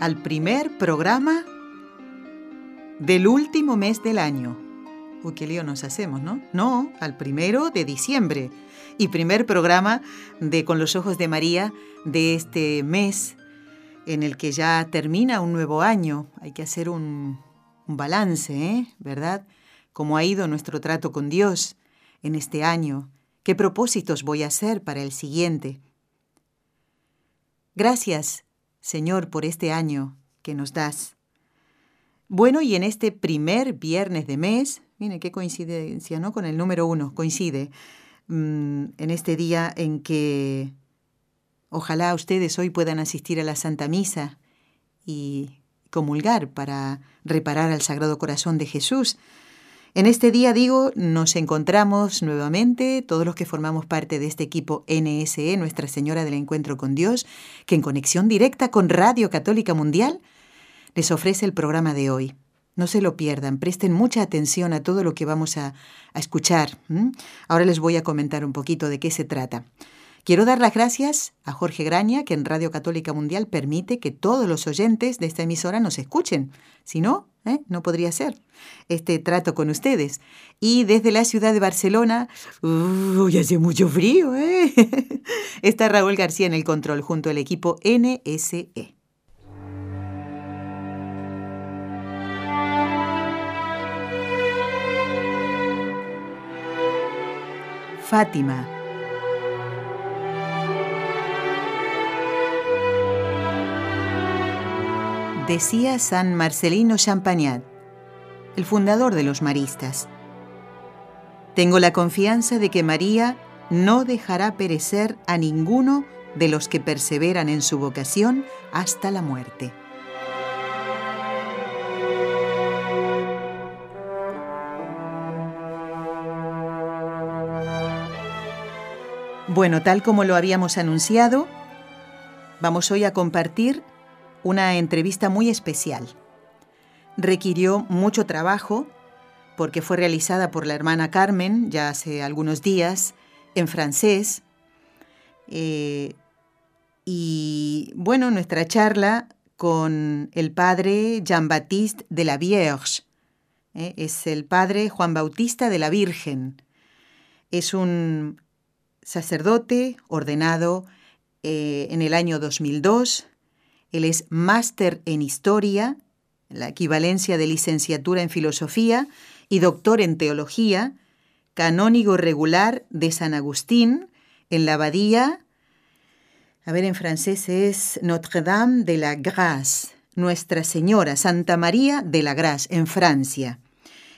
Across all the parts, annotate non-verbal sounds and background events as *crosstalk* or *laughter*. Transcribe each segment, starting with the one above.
al primer programa del último mes del año. Uy, qué lío nos hacemos, ¿no? No, al primero de diciembre. Y primer programa de Con los Ojos de María de este mes en el que ya termina un nuevo año. Hay que hacer un, balance, ¿eh? ¿Verdad? ¿Cómo ha ido nuestro trato con Dios en este año? ¿Qué propósitos voy a hacer para el siguiente? Gracias, Señor, por este año que nos das. Bueno, y en este primer viernes de mes, miren qué coincidencia, ¿no? Con el número uno, coincide, mm, en este día en que ojalá ustedes hoy puedan asistir a la Santa Misa y comulgar para reparar al Sagrado Corazón de Jesús, en este día, digo, nos encontramos nuevamente, todos los que formamos parte de este equipo NSE, Nuestra Señora del Encuentro con Dios, que en conexión directa con Radio Católica Mundial les ofrece el programa de hoy. No se lo pierdan, presten mucha atención a todo lo que vamos a, a escuchar. Ahora les voy a comentar un poquito de qué se trata. Quiero dar las gracias a Jorge Graña, que en Radio Católica Mundial permite que todos los oyentes de esta emisora nos escuchen. Si no, ¿eh? no podría ser este trato con ustedes. Y desde la ciudad de Barcelona, uy, hace mucho frío, ¿eh? *laughs* está Raúl García en el control junto al equipo NSE. Fátima decía San Marcelino Champagnat, el fundador de los maristas. Tengo la confianza de que María no dejará perecer a ninguno de los que perseveran en su vocación hasta la muerte. Bueno, tal como lo habíamos anunciado, vamos hoy a compartir una entrevista muy especial. Requirió mucho trabajo porque fue realizada por la hermana Carmen ya hace algunos días en francés. Eh, y bueno, nuestra charla con el padre Jean-Baptiste de la Vierge. Eh, es el padre Juan Bautista de la Virgen. Es un sacerdote ordenado eh, en el año 2002 él es máster en historia, la equivalencia de licenciatura en filosofía, y doctor en teología, canónigo regular de San Agustín, en la abadía, a ver, en francés es Notre-Dame de la Grâce, Nuestra Señora, Santa María de la Grâce, en Francia.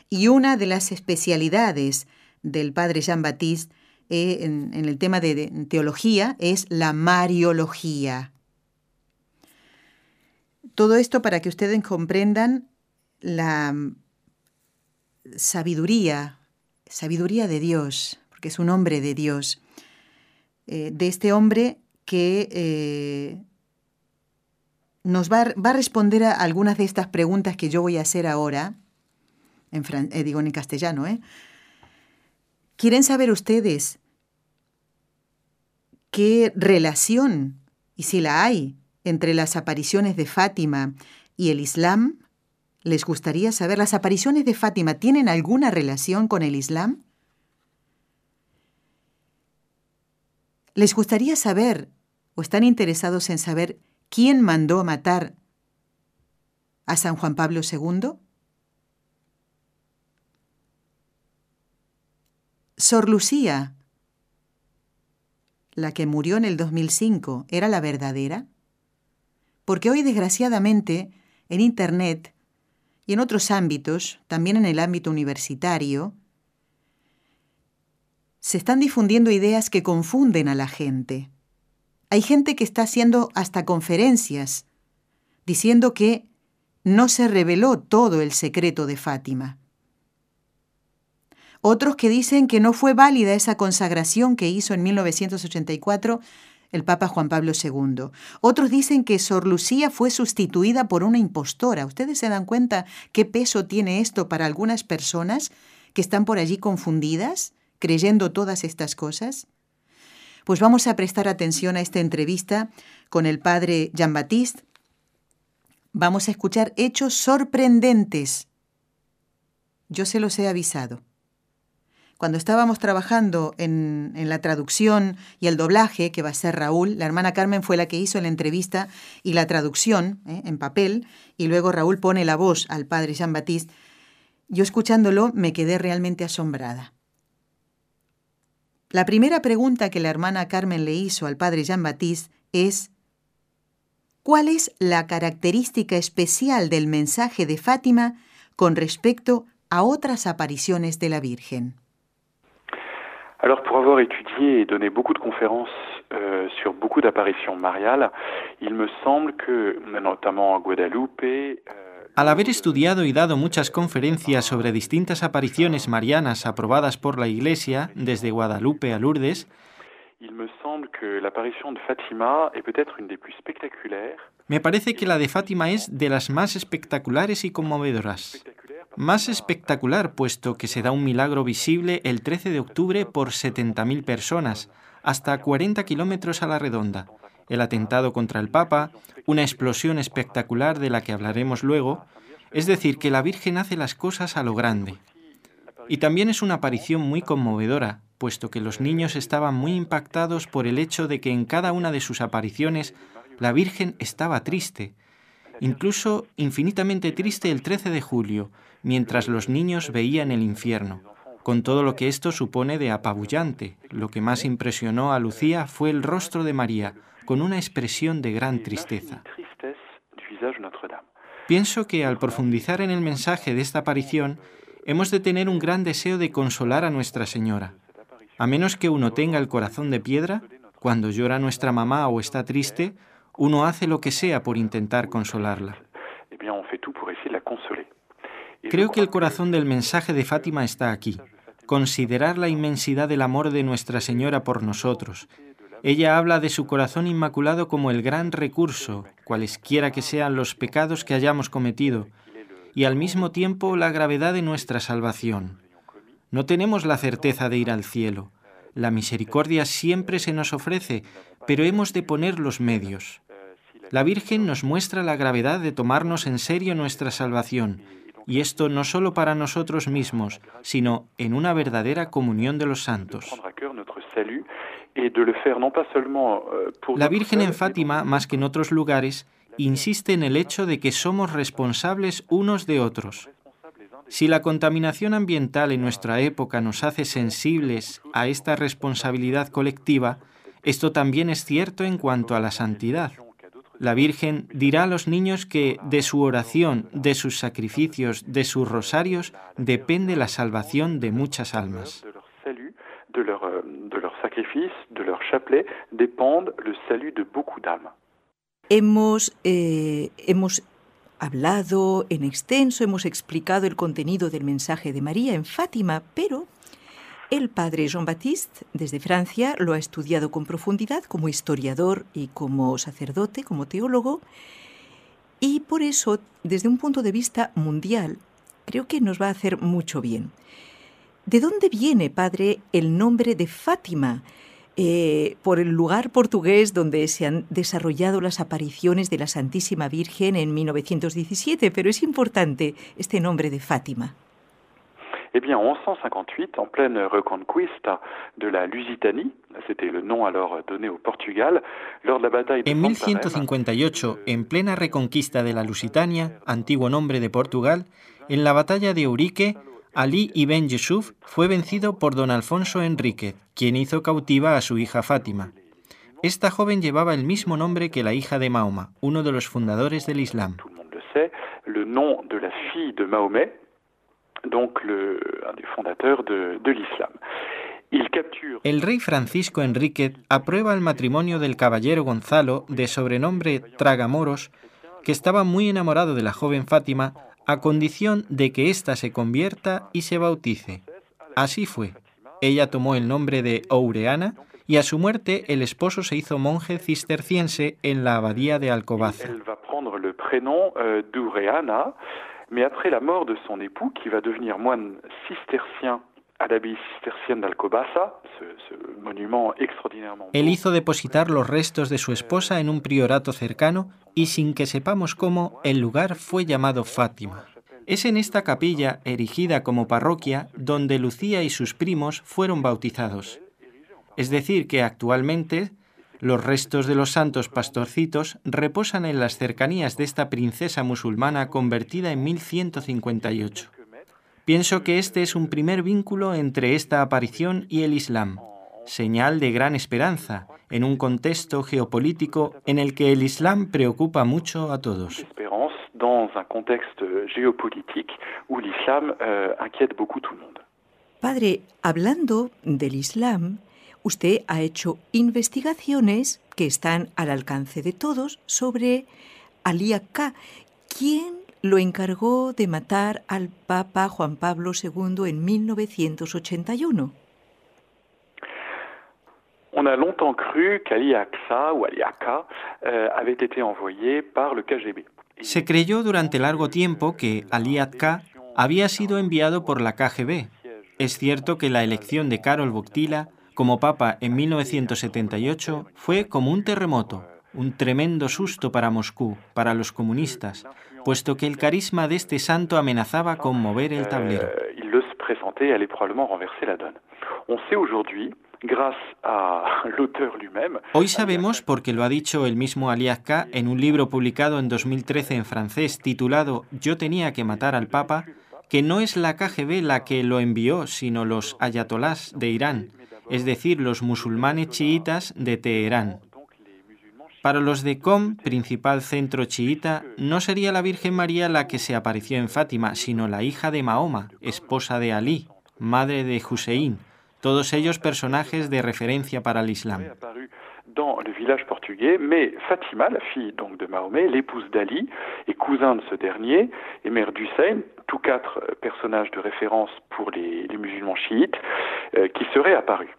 Y una de las especialidades del padre Jean-Baptiste eh, en, el tema de teología es la Mariología. Todo esto para que ustedes comprendan la sabiduría, sabiduría de Dios, porque es un hombre de Dios, eh, de este hombre que eh, nos va, a responder a algunas de estas preguntas que yo voy a hacer ahora, en eh, digo en castellano. ¿Quieren saber ustedes qué relación, y si la hay, entre las apariciones de Fátima y el Islam? ¿Les gustaría saber, las apariciones de Fátima tienen alguna relación con el Islam? ¿Les gustaría saber, o están interesados en saber, quién mandó a matar a San Juan Pablo II? Sor Lucía, la que murió en el 2005, ¿era la verdadera? Porque hoy, desgraciadamente, en Internet y en otros ámbitos, también en el ámbito universitario, se están difundiendo ideas que confunden a la gente, Hay gente que está haciendo hasta conferencias diciendo que no se reveló todo el secreto de Fátima. Otros que dicen que no fue válida esa consagración que hizo en 1984 el Papa Juan Pablo II. Otros dicen que Sor Lucía fue sustituida por una impostora. ¿Ustedes se dan cuenta qué peso tiene esto para algunas personas que están por allí confundidas, creyendo todas estas cosas? Pues vamos a prestar atención a esta entrevista con el padre Jean-Baptiste. Vamos a escuchar hechos sorprendentes. Yo se los he avisado cuando estábamos trabajando en, la traducción y el doblaje, que va a ser Raúl, la hermana Carmen fue la que hizo la entrevista y la traducción ¿eh? en papel, y luego Raúl pone la voz al padre Jean-Baptiste, yo escuchándolo me quedé realmente asombrada. La primera pregunta que la hermana Carmen le hizo al padre Jean-Baptiste es, ¿cuál es la característica especial del mensaje de Fátima con respecto a otras apariciones de la Virgen? Alors pour avoir étudié et donné beaucoup de conférences euh, sur beaucoup d'apparitions mariales, il me semble que, notamment à Guadalupe, euh, Al haber estudiado y dado muchas conferencias sobre distintas apariciones marianas aprobadas por la Iglesia, desde Guadalupe a Lourdes, il me semble que l'apparition de Fatima est peut-être une des plus spectaculaires. Me parece que la de Fátima es de las más espectaculares y conmovedoras. Más espectacular, puesto que se da un milagro visible el 13 de octubre por 70.000 personas, hasta 40 kilómetros a la redonda, el atentado contra el Papa, una explosión espectacular de la que hablaremos luego, es decir, que la Virgen hace las cosas a lo grande. Y también es una aparición muy conmovedora, puesto que los niños estaban muy impactados por el hecho de que en cada una de sus apariciones la Virgen estaba triste, incluso infinitamente triste el 13 de julio, mientras los niños veían el infierno, con todo lo que esto supone de apabullante. Lo que más impresionó a Lucía fue el rostro de María, con una expresión de gran tristeza. Pienso que al profundizar en el mensaje de esta aparición, hemos de tener un gran deseo de consolar a Nuestra Señora. A menos que uno tenga el corazón de piedra, cuando llora nuestra mamá o está triste, uno hace lo que sea por intentar consolarla. Creo que el corazón del mensaje de Fátima está aquí. Considerar la inmensidad del amor de Nuestra Señora por nosotros. Ella habla de su corazón inmaculado como el gran recurso, cualesquiera que sean los pecados que hayamos cometido, y al mismo tiempo la gravedad de nuestra salvación. No tenemos la certeza de ir al cielo. La misericordia siempre se nos ofrece, pero hemos de poner los medios. La Virgen nos muestra la gravedad de tomarnos en serio nuestra salvación, y esto no solo para nosotros mismos, sino en una verdadera comunión de los santos. La Virgen en Fátima, más que en otros lugares, insiste en el hecho de que somos responsables unos de otros. Si la contaminación ambiental en nuestra época nos hace sensibles a esta responsabilidad colectiva, esto también es cierto en cuanto a la santidad. La Virgen dirá a los niños que de su oración, de sus sacrificios, de sus rosarios, depende la salvación de muchas almas. De leur, de leur sacrifice, de leur chapelet, dépendent le salut de beaucoup d'âmes. Hemos, eh, hemos hablado en extenso, hemos explicado el contenido del mensaje de María en Fátima, pero el padre Jean-Baptiste, desde Francia, lo ha estudiado con profundidad como historiador y como sacerdote, como teólogo, y por eso, desde un punto de vista mundial, creo que nos va a hacer mucho bien. ¿De dónde viene, padre, el nombre de Fátima? Eh, por el lugar portugués donde se han desarrollado las apariciones de la Santísima Virgen en 1917, pero es importante este nombre de Fátima. Eh bien, en 1158, en pleine reconquista de la Lusitanie, c'était le nom alors donné au Portugal, lors de la bataille de En 1158, en plena reconquista de la Lusitania, antiguo nombre de Portugal, en la batalla de Eurique, Ali ibn Yusuf fue vencido por don Alfonso Enrique, quien hizo cautiva a su hija Fátima. Esta joven llevaba el mismo nombre que la hija de Mahoma, uno de los fundadores del Islam. Le nom de la fille de Mahomet, donc le, un des fondateurs de, de l'islam. El rey Francisco Enrique aprueba el matrimonio del caballero Gonzalo, de sobrenombre Tragamoros, que estaba muy enamorado de la joven Fátima, a condición de que ésta se convierta y se bautice. Así fue. Ella tomó el nombre de Oureana y a su muerte el esposo se hizo monje cisterciense en la abadía de Alcobaza. Mais après la mort de son époux, qui va devenir moine cistercien à l'abbaye cistercienne extraordinairement. Él hizo depositar los restos de su esposa en un priorato cercano y sin que sepamos cómo, el lugar fue llamado Fátima. Es en esta capilla, erigida como parroquia, donde Lucía y sus primos fueron bautizados. Es decir, que actualmente los restos de los santos pastorcitos reposan en las cercanías de esta princesa musulmana convertida en 1158. Pienso que este es un primer vínculo entre esta aparición y el Islam, señal de gran esperanza en un contexto geopolítico en el que el Islam preocupa mucho a todos. Padre, hablando del Islam, usted ha hecho investigaciones que están al alcance de todos sobre Ali Akka. ¿Quién lo encargó de matar al Papa Juan Pablo II en 1981. On a longtemps cru qu'Ali Aqsa ou Ali Akka euh, avait été envoyé par le KGB. Se creyó durante largo tiempo que Ali Akka había sido enviado por la KGB. Es cierto que la elección de Karol Wojtyla como papa en 1978 fue como un terremoto, un tremendo susto para Moscú, para los comunistas, puesto que el carisma de este santo amenazaba con mover el tablero. *laughs* Lui-même. Hoy sabemos, porque lo ha dicho el mismo Aliasca en un libro publicado en 2013 en francés titulado Yo tenía que matar al Papa, que no es la KGB la que lo envió, sino los ayatolás de Irán, es decir, los musulmanes chiitas de Teherán. Para los de Com, principal centro chiita, no sería la Virgen María la que se apareció en Fátima, sino la hija de Mahoma, esposa de Ali, madre de Hussein, todos ellos personajes de referencia para el Islam. Dans le village portugais, mais Fatima, la fille donc de Mahomet, l'épouse d'Ali et cousin de ce dernier, et mère d'Hussein, tous quatre personnages de référence pour les, musulmans chiites, euh, qui seraient apparus.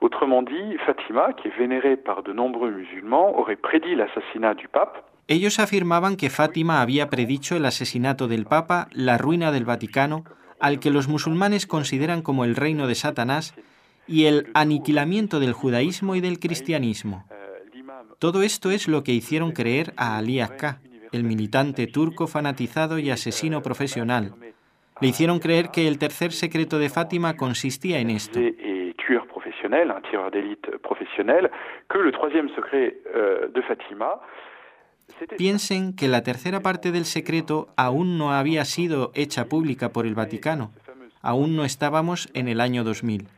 Autrement dit, Fatima, qui est vénérée par de nombreux musulmans, aurait prédit l'assassinat du pape. Ellos afirmaban que Fátima había predicho el asesinato del Papa, la ruina del Vaticano, al que los musulmanes consideran como el reino de Satanás, y el aniquilamiento del judaísmo y del cristianismo. Todo esto es lo que hicieron creer a Ali Akka, el militante turco fanatizado y asesino profesional. Le hicieron creer que el tercer secreto de Fátima consistía en esto. un tireur d'élite professionnel, que le troisième secret de Fatima Piensen que la tercera parte del secreto aún no había sido hecha pública por el Vaticano. Aún no estábamos en el año 2000.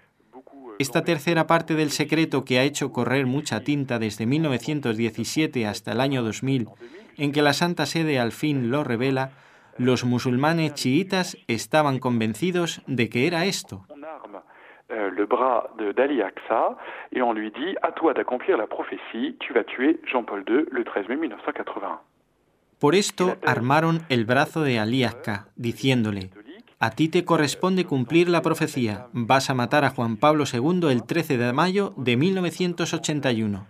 Esta tercera parte del secreto que ha hecho correr mucha tinta desde 1917 hasta el año 2000, en que la Santa Sede al fin lo revela, los musulmanes chiitas estaban convencidos de que era esto. Euh, le bras d'Ali et on lui dit À toi d'accomplir la prophétie, tu vas tuer Jean-Paul II le 13 mai 1981. Por esto armaron el brazo de Ali Aqsa, diciéndole A ti te corresponde cumplir la profecía. Vas a matar a Juan Pablo II el 13 de mayo de 1981.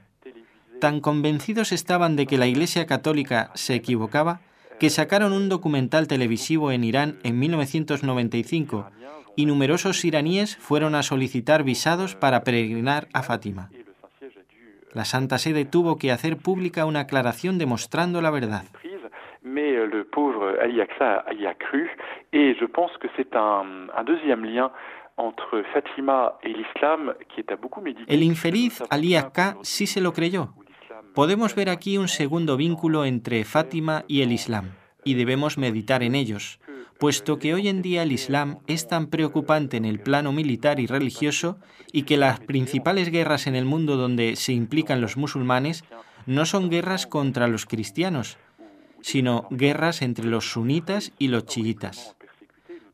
Tan convencidos estaban de que la Iglesia Católica se equivocaba que sacaron un documental televisivo en Irán en 1995 y numerosos iraníes fueron a solicitar visados para peregrinar a Fátima. La Santa Sede tuvo que hacer pública una aclaración demostrando la verdad. Mais euh, le pauvre Ali Aqsa y a cru, et je pense que c'est un, un lien entre Fatima et l'islam qui est à beaucoup. El infeliz Ali Aqsa sí se lo creyó. Podemos ver aquí un segundo vínculo entre Fátima y el Islam, y debemos meditar en ellos puesto que hoy en día el Islam es tan preocupante en el plano militar y religioso y que las principales guerras en el mundo donde se implican los musulmanes no son guerras contra los cristianos, sino guerras entre los sunitas y los chiitas.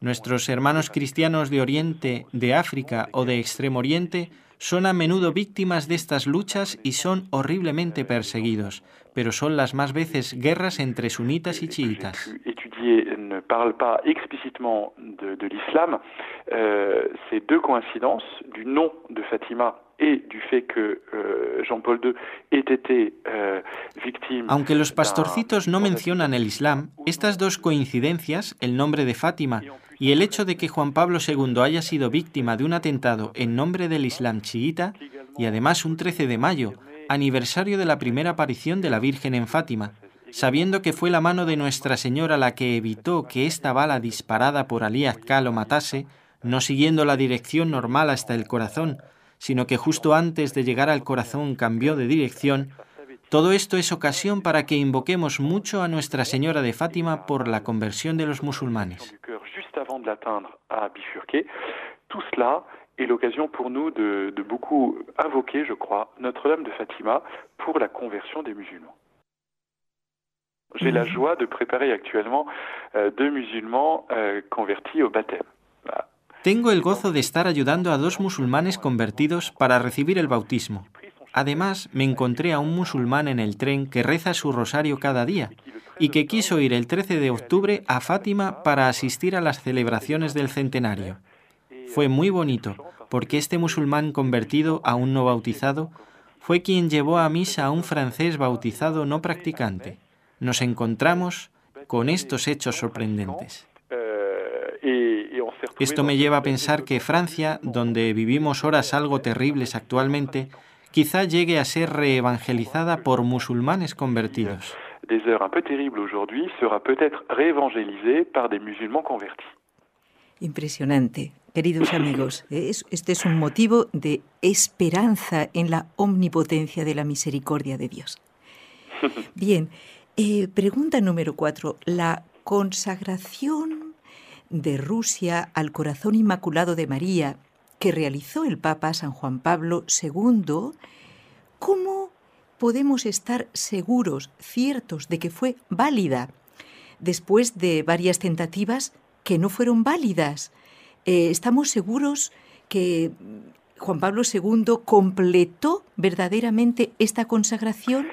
Nuestros hermanos cristianos de Oriente, de África o de Extremo Oriente son a menudo víctimas de estas luchas y son horriblemente perseguidos, pero son las más veces guerras entre sunitas y chiitas. ne parle pas explicitement de, de l'islam. Euh, ces deux coïncidences du nom de Fatima euh, euh. Aunque los pastorcitos no mencionan el Islam, estas dos coincidencias, el nombre de Fátima y el hecho de que Juan Pablo II haya sido víctima de un atentado en nombre del Islam chiita, y además un 13 de mayo, aniversario de la primera aparición de la Virgen en Fátima, sabiendo que fue la mano de Nuestra Señora la que evitó que esta bala disparada por Ali Azkal lo matase, no siguiendo la dirección normal hasta el corazón, sino que justo antes de llegar al corazón cambió de dirección, todo esto es ocasión para que invoquemos mucho a Nuestra Señora de Fátima por la conversión de los musulmanes. Est l'occasion pour nous de, de beaucoup invoquer, je crois, Notre-Dame de Fatima pour la conversion des musulmans. J'ai la mhm. joie de préparer actuellement euh, deux musulmans euh, convertis au baptême. Tengo el gozo de estar ayudando a dos musulmanes convertidos para recibir el bautismo. Además, me encontré a un musulmán en el tren que reza su rosario cada día y que quiso ir el 13 de octubre a Fátima para asistir a las celebraciones del centenario. Fue muy bonito, porque este musulmán convertido a un no bautizado fue quien llevó a misa a un francés bautizado no practicante. Nos encontramos con estos hechos sorprendentes. Esto me lleva a pensar que Francia, donde vivimos horas algo terribles actualmente, quizá llegue a ser reevangelizada por musulmanes convertidos. des heures un peu terribles aujourd'hui sera peut-être réévangélisé par des musulmans convertis. Impresionante, queridos amigos. Este es un motivo de esperanza en la omnipotencia de la misericordia de Dios. Bien, eh, pregunta número cuatro. La consagración de Rusia al corazón inmaculado de María que realizó el Papa San Juan Pablo II, ¿cómo podemos estar seguros, ciertos de que fue válida, después de varias tentativas que no fueron válidas. Eh, estamos seguros que Juan Pablo II completó verdaderamente esta consagración.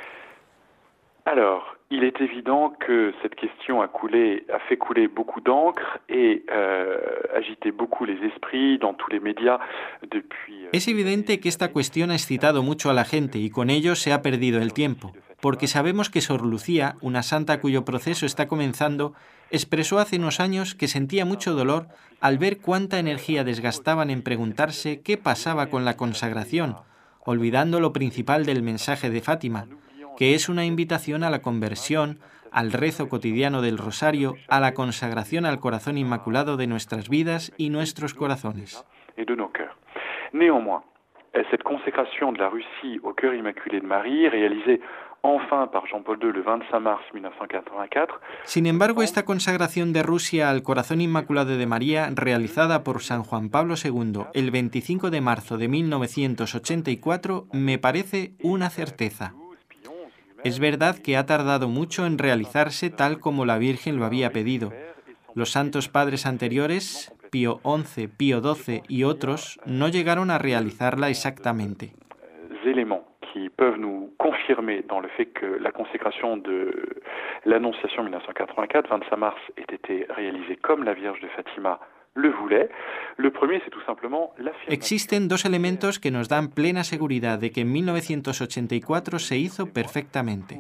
Il est évident que cette question a coulé, a fait couler beaucoup d'encre et euh, agité beaucoup les esprits dans tous les médias depuis. Euh, es evidente que esta cuestión ha excitado mucho a la gente y con ello se ha perdido el tiempo, porque sabemos que Sor Lucía, una santa cuyo proceso está comenzando, expresó hace unos años que sentía mucho dolor al ver cuánta energía desgastaban en preguntarse qué pasaba con la consagración, olvidando lo principal del mensaje de Fátima que es una invitación a la conversión, al rezo cotidiano del rosario, a la consagración al corazón inmaculado de nuestras vidas y nuestros corazones. Néanmoins, cette consécration de la Russie au cœur immaculé de Marie, réalisée enfin par Jean-Paul II le 25 mars 1984. Sin embargo, esta consagración de Rusia al corazón inmaculado de María, realizada por San Juan Pablo II el 25 de marzo de 1984, me parece una certeza. Es verdad que ha tardado mucho en realizarse tal como la Virgen lo había pedido. Los santos padres anteriores, Pío XI, Pío XII y otros, no llegaron a realizarla exactamente. Qui peuvent nous confirmer dans le fait que la consécration de l'Annonciation 1984, 25 mars, ait été réalisée comme la Vierge de Fatima Existen dos elementos que nos dan plena seguridad de que en 1984 se hizo perfectamente.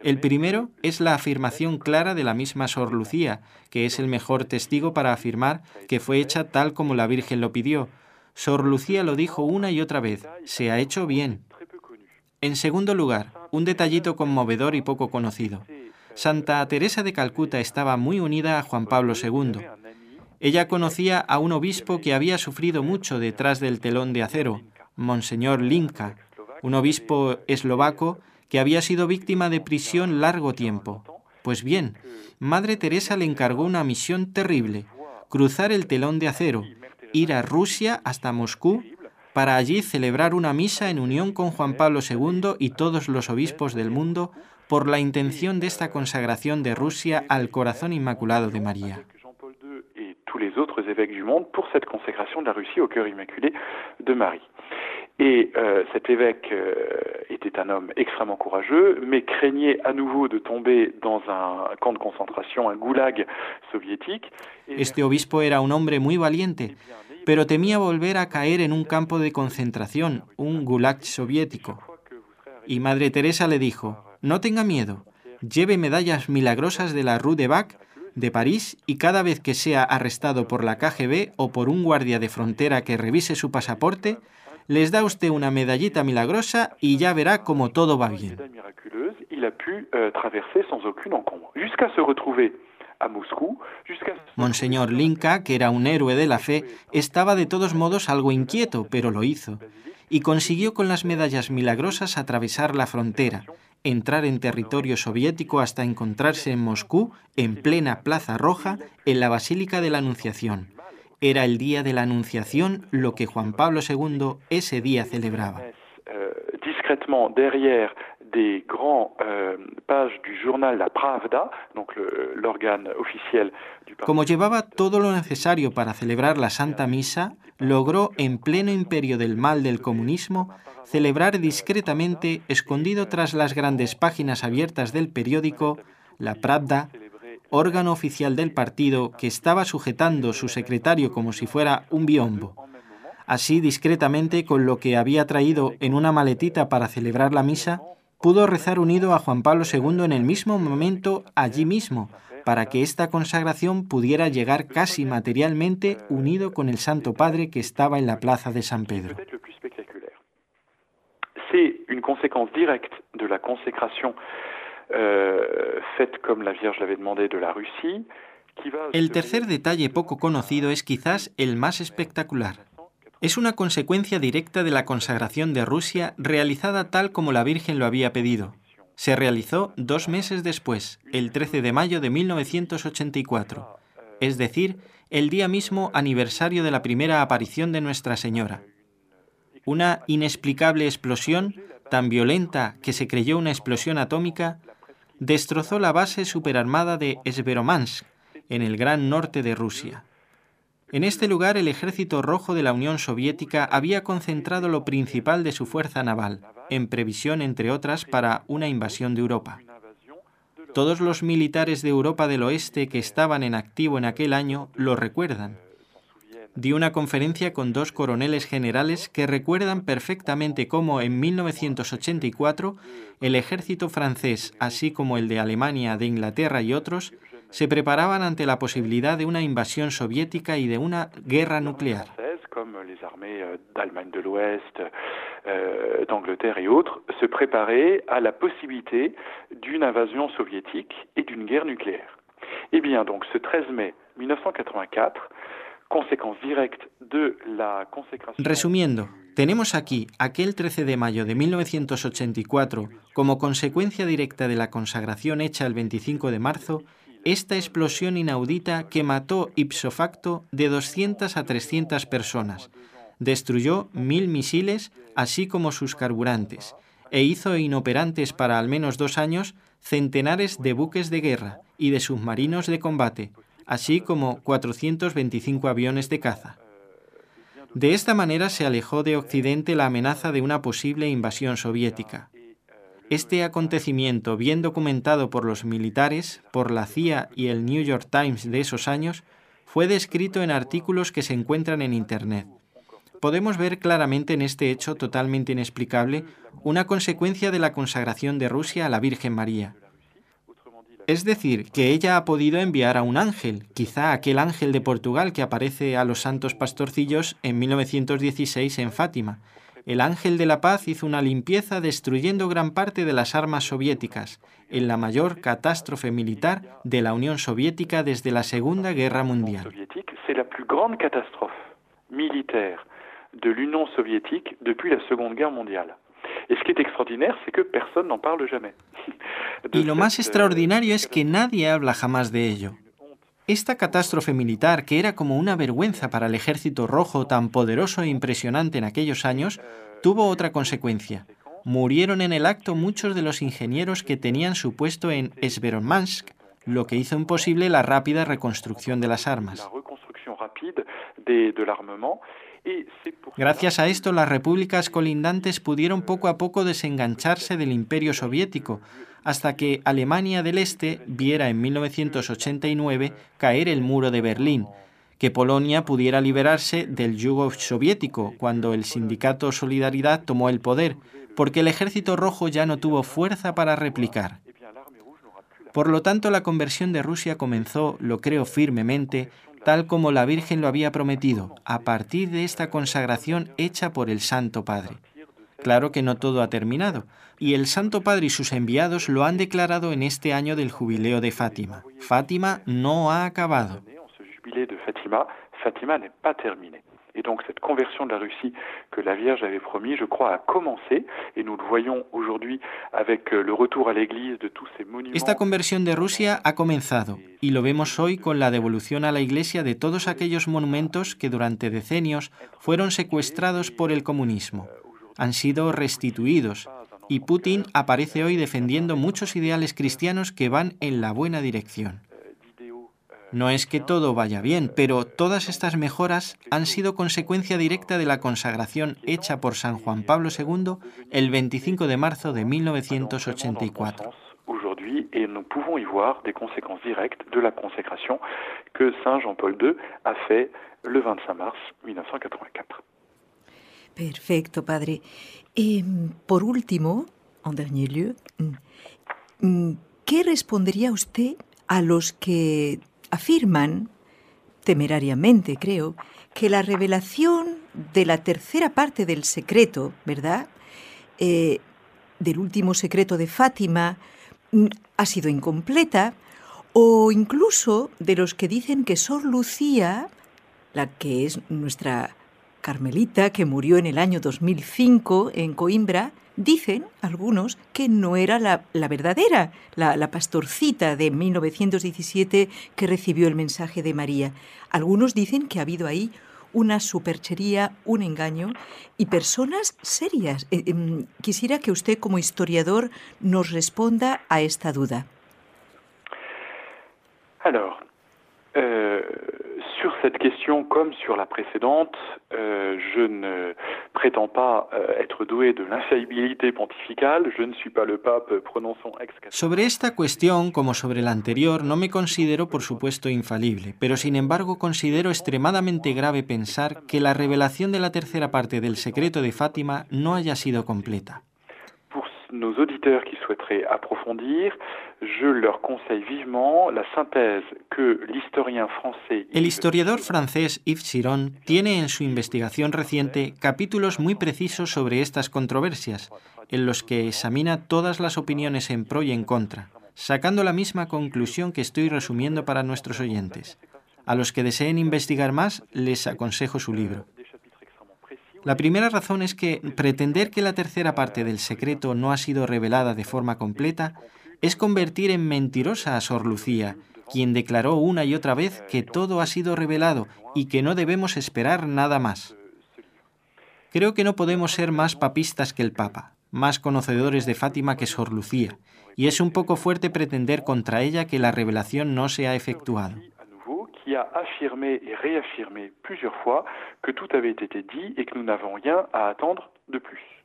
El primero es la afirmación clara de la misma Sor Lucía, que es el mejor testigo para afirmar que fue hecha tal como la Virgen lo pidió. Sor Lucía lo dijo una y otra vez, se ha hecho bien. En segundo lugar, un detallito conmovedor y poco conocido. Santa Teresa de Calcuta estaba muy unida a Juan Pablo II. Ella conocía a un obispo que había sufrido mucho detrás del telón de acero, Monseñor Linka, un obispo eslovaco que había sido víctima de prisión largo tiempo. Pues bien, Madre Teresa le encargó una misión terrible, cruzar el telón de acero, ir a Rusia hasta Moscú para allí celebrar una misa en unión con Juan Pablo II y todos los obispos del mundo por la intención de esta consagración de Rusia al corazón inmaculado de María. autres évêques du monde pour cette consécration de la Russie au cœur immaculé de Marie. Et euh, cet évêque euh, était un homme extrêmement courageux, mais craignait à nouveau de tomber dans un camp de concentration, un goulag soviétique. Este obispo era un hombre muy valiente, pero temía volver a caer en un campo de concentración, un gulag soviético. Y Madre Teresa le dijo, no tenga miedo, lleve medallas milagrosas de la Rue de Bac de París y cada vez que sea arrestado por la KGB o por un guardia de frontera que revise su pasaporte, les da usted una medallita milagrosa y ya verá como todo va bien. Monseñor Linka, que era un héroe de la fe, estaba de todos modos algo inquieto, pero lo hizo, y consiguió con las medallas milagrosas atravesar la frontera, entrar en territorio soviético hasta encontrarse en Moscú, en plena Plaza Roja, en la Basílica de la Anunciación. Era el día de la Anunciación lo que Juan Pablo II ese día celebraba. discrètement derrière des grands euh, pages du La Pravda, Como llevaba todo lo necesario para celebrar la Santa Misa, logró en pleno imperio del mal del comunismo celebrar discretamente, escondido tras las grandes páginas abiertas del periódico La Pravda, órgano oficial del partido que estaba sujetando su secretario como si fuera un biombo. Así, discretamente, con lo que había traído en una maletita para celebrar la misa, pudo rezar unido a Juan Pablo II en el mismo momento allí mismo, para que esta consagración pudiera llegar casi materialmente unido con el Santo Padre que estaba en la plaza de San Pedro. C'est une conséquence directe de la consécration euh, faite comme la Vierge l'avait demandé de la Russie. El tercer detalle poco conocido es quizás el más espectacular. Es una consecuencia directa de la consagración de Rusia realizada tal como la Virgen lo había pedido. Se realizó dos meses después, el 13 de mayo de 1984, es decir, el día mismo aniversario de la primera aparición de Nuestra Señora. Una inexplicable explosión, tan violenta que se creyó una explosión atómica, destrozó la base superarmada de Sveromansk, en el gran norte de Rusia. En este lugar el ejército rojo de la Unión Soviética había concentrado lo principal de su fuerza naval, en previsión, entre otras, para una invasión de Europa. Todos los militares de Europa del Oeste que estaban en activo en aquel año lo recuerdan. Di una conferencia con dos coroneles generales que recuerdan perfectamente cómo en 1984 el ejército francés, así como el de Alemania, de Inglaterra y otros, se preparaban ante la posibilidad de una invasión soviética y de una guerra nuclear. d'Angleterre et autres, se préparaient à la possibilité d'une invasion soviétique et d'une guerre nucléaire. Eh bien, donc, ce 13 mai 1984, conséquence directe de la consécration. Resumiendo, tenemos aquí aquel 13 de mayo de 1984 como consecuencia directa de la consagración hecha el 25 de marzo esta explosión inaudita que mató ipso facto de 200 a 300 personas, destruyó mil misiles así como sus carburantes, e hizo inoperantes para al menos dos años centenares de buques de guerra y de submarinos de combate, así como 425 aviones de caza. De esta manera se alejó de Occidente la amenaza de una posible invasión soviética. Este acontecimiento, bien documentado por los militares, por la CIA y el New York Times de esos años, fue descrito en artículos que se encuentran en Internet. Podemos ver claramente en este hecho totalmente inexplicable una consecuencia de la consagración de Rusia a la Virgen María. Es decir, que ella ha podido enviar a un ángel, quizá aquel ángel de Portugal que aparece a los santos pastorcillos en 1916 en Fátima, el ángel de la paz hizo una limpieza destruyendo gran parte de las armas soviéticas, en la mayor catástrofe militar de la Unión Soviética desde la Segunda Guerra Mundial. De l'Union soviétique depuis la Seconde Guerre mondiale. Et ce qui est extraordinaire, c'est que personne n'en parle jamais. *laughs* Y lo más extraordinario es que nadie habla jamás de ello. Esta catástrofe militar, que era como una vergüenza para el ejército rojo tan poderoso e impresionante en aquellos años, tuvo otra consecuencia. Murieron en el acto muchos de los ingenieros que tenían su puesto en Sveromansk, lo que hizo imposible la rápida reconstrucción de las armas. Gracias a esto, las repúblicas colindantes pudieron poco a poco desengancharse del imperio soviético, hasta que Alemania del Este viera en 1989 caer el muro de Berlín, que Polonia pudiera liberarse del yugo soviético cuando el sindicato Solidaridad tomó el poder, porque el ejército rojo ya no tuvo fuerza para replicar. Por lo tanto, la conversión de Rusia comenzó, lo creo firmemente, tal como la Virgen lo había prometido, a partir de esta consagración hecha por el Santo Padre. Claro que no todo ha terminado, y el Santo Padre y sus enviados lo han declarado en este año del jubileo de Fátima. Fátima no ha acabado. Et conversion de la Russie que la Vierge avait promis, je crois, a commencé, et nous le de. Esta conversión de Rusia ha comenzado, y lo vemos hoy con la devolución a la Iglesia de todos aquellos monumentos que durante decenios fueron secuestrados por el comunismo. Han sido restituidos, y Putin aparece hoy defendiendo muchos ideales cristianos que van en la buena dirección. No es que todo vaya bien, pero todas estas mejoras han sido consecuencia directa de la consagración hecha por San Juan Pablo II el 25 de marzo de 1984. Aujourd'hui, et nous pouvons y voir des conséquences directes de la consécration que Saint Jean-Paul II a fait le 25 mars 1984. Perfecto, padre. Et por último, en dernier lieu, ¿qué respondería usted a los que afirman, temerariamente creo, que la revelación de la tercera parte del secreto, ¿verdad? Eh, del último secreto de Fátima mm, ha sido incompleta, o incluso de los que dicen que Sor Lucía, la que es nuestra Carmelita, que murió en el año 2005 en Coimbra, Dicen algunos que no era la, verdadera, la, pastorcita de 1917 que recibió el mensaje de María. Algunos dicen que ha habido ahí una superchería, un engaño y personas serias. Eh, em, quisiera que usted como historiador nos responda a esta duda. Alors, sur cette question comme sur la précédente, euh, je ne prétends pas euh, être doué de l'infaillibilité pontificale, je ne suis pas le pape prononçant ex Sobre esta cuestión, como sobre la anterior, no me considero por supuesto infalible, pero sin embargo considero extremadamente grave pensar que la revelación de la tercera parte del secreto de Fátima no haya sido completa. nos auditeurs qui souhaiteraient approfondir, El historiador francés Yves Chiron tiene en su investigación reciente capítulos muy precisos sobre estas controversias, en los que examina todas las opiniones en pro y en contra, sacando la misma conclusión que estoy resumiendo para nuestros oyentes. A los que deseen investigar más, les aconsejo su libro. La primera razón es que pretender que la tercera parte del secreto no ha sido revelada de forma completa es convertir en mentirosa a Sor Lucía, quien declaró una y otra vez que todo ha sido revelado y que no debemos esperar nada más. Creo que no podemos ser más papistas que el Papa, más conocedores de Fátima que Sor Lucía, y es un poco fuerte pretender contra ella que la revelación no se ha efectuado que que.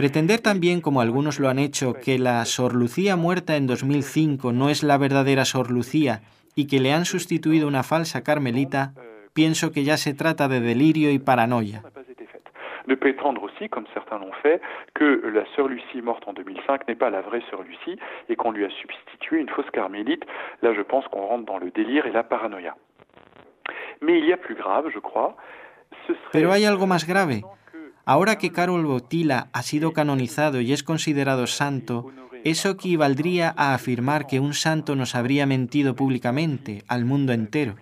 Pretender también, como algunos lo han hecho, que la Sor Lucía muerta en 2005 no es la verdadera Sor Lucía y que le han sustituido una falsa carmelita, pienso que ya se trata de delirio y paranoia. de prétendre aussi, comme certains l'ont fait, que la sœur Lucie morte en 2005 n'est pas la vraie sœur Lucie et qu'on lui a substitué une fausse carmélite. Là, je pense qu'on rentre dans le délire et la paranoïa. Pero hay algo más grave. Ahora que Carol Botila ha sido canonizado y es considerado santo, eso equivaldría a afirmar que un santo nos habría mentido públicamente al mundo entero.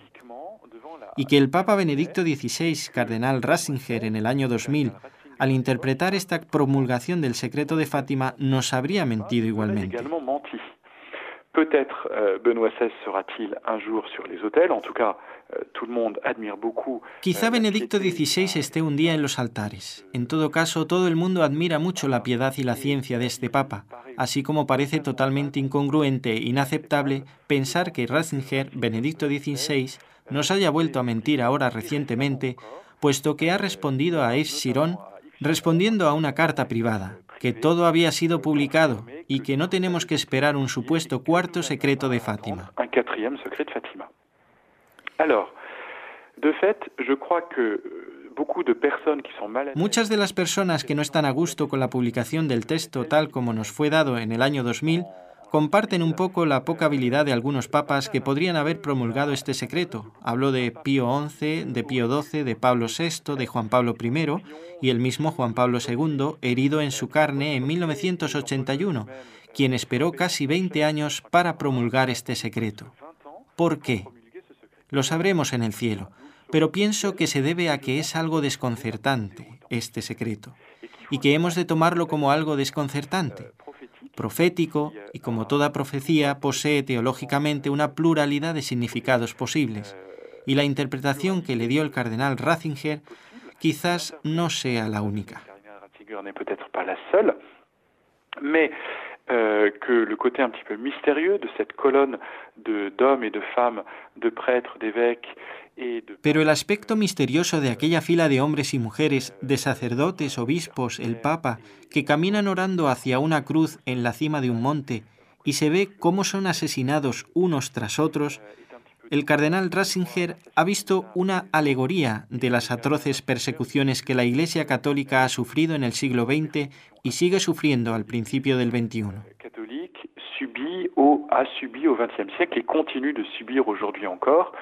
Y que el Papa Benedicto XVI, cardenal Ratzinger, en el año 2000, al interpretar esta promulgación del secreto de Fátima, nos habría mentido igualmente. Peut-être euh, Benoît XVI un en euh. Quizá euh, Benedicto XVI esté un día en los altares. En todo caso, todo el mundo admira mucho la piedad y la ciencia de este papa, así como parece totalmente incongruente e inaceptable pensar que Ratzinger, Benedicto XVI, nos haya vuelto a mentir ahora recientemente, puesto que ha respondido a Yves Chiron respondiendo a una carta privada, que todo había sido publicado y que no tenemos que esperar un supuesto cuarto secreto de Fátima. Muchas de las personas que no están a gusto con la publicación del texto tal como nos fue dado en el año 2000 comparten un poco la poca habilidad de algunos papas que podrían haber promulgado este secreto. Habló de Pío XI, de Pío XII, de Pablo VI, de Juan Pablo I y el mismo Juan Pablo II, herido en su carne en 1981, quien esperó casi 20 años para promulgar este secreto. ¿Por qué? Lo sabremos en el cielo, pero pienso que se debe a que es algo desconcertante este secreto, y que hemos de tomarlo como algo desconcertante. Profético y como toda profecía posee teológicamente una pluralidad de significados posibles, y la interpretación que le dio el cardenal Ratzinger quizás no sea la única. Que pero el aspecto misterioso de aquella fila de hombres y mujeres, de sacerdotes, obispos, el Papa, que caminan orando hacia una cruz en la cima de un monte y se ve cómo son asesinados unos tras otros, el cardenal Ratzinger ha visto una alegoría de las atroces persecuciones que la Iglesia Católica ha sufrido en el siglo XX y sigue sufriendo al principio del XXI. a subi au XXe siècle et continue de subir aujourd'hui encore.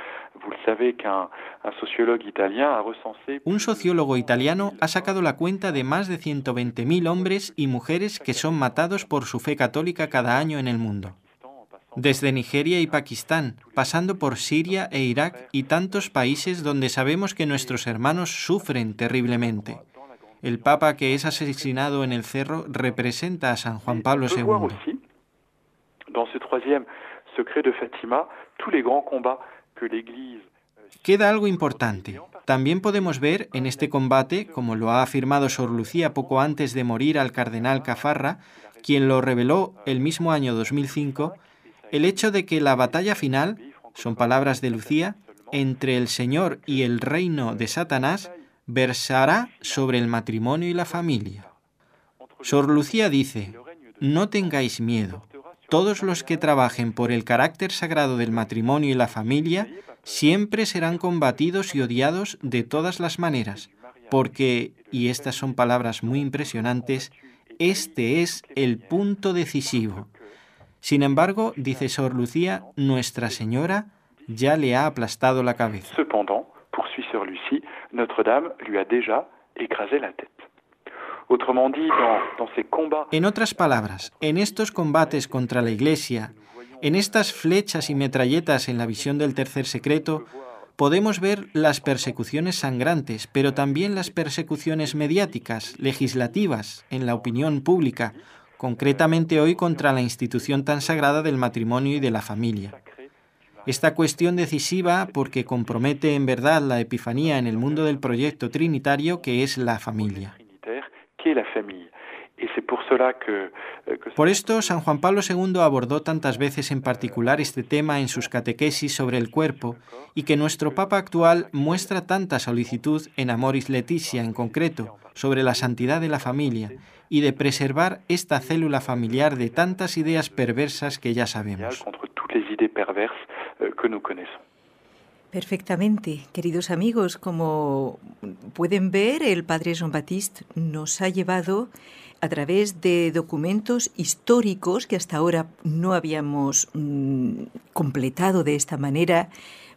Vous le savez qu'un un sociologue italien a recensé... Un sociólogo italiano ha sacado la cuenta de más de 120.000 hombres y mujeres que son matados por su fe católica cada año en el mundo. Desde Nigeria y Pakistán, pasando por Siria e Irak y tantos países donde sabemos que nuestros hermanos sufren terriblemente. El Papa que es asesinado en el cerro representa a San Juan Pablo II. Queda algo importante. También podemos ver en este combate, como lo ha afirmado Sor Lucía poco antes de morir al cardenal Cafarra, quien lo reveló el mismo año 2005, el hecho de que la batalla final, son palabras de Lucía, entre el Señor y el reino de Satanás, versará sobre el matrimonio y la familia. Sor Lucía dice, no tengáis miedo, todos los que trabajen por el carácter sagrado del matrimonio y la familia siempre serán combatidos y odiados de todas las maneras, porque, y estas son palabras muy impresionantes, este es el punto decisivo. Sin embargo, dice Sor Lucía, Nuestra Señora ya le ha aplastado la cabeza. Cependant, poursuit Sor Lucie, Notre-Dame lui a déjà écrasé la tête. En otras palabras, en estos combates contra la Iglesia, en estas flechas y metralletas en la visión del tercer secreto, podemos ver las persecuciones sangrantes, pero también las persecuciones mediáticas, legislativas, en la opinión pública, concretamente hoy contra la institución tan sagrada del matrimonio y de la familia. Esta cuestión decisiva porque compromete en verdad la epifanía en el mundo del proyecto trinitario que es la familia. Euh, Por esto, San Juan Pablo II abordó tantas veces en particular este tema en sus catequesis sobre el cuerpo y que nuestro Papa actual muestra tanta solicitud en Amoris Leticia en concreto sobre la santidad de la familia y de preservar esta célula familiar de tantas ideas perversas que ya sabemos. Perfectamente, queridos amigos, como pueden ver, el padre Jean-Baptiste nos ha llevado a través de documentos históricos que hasta ahora no habíamos mm, completado de esta manera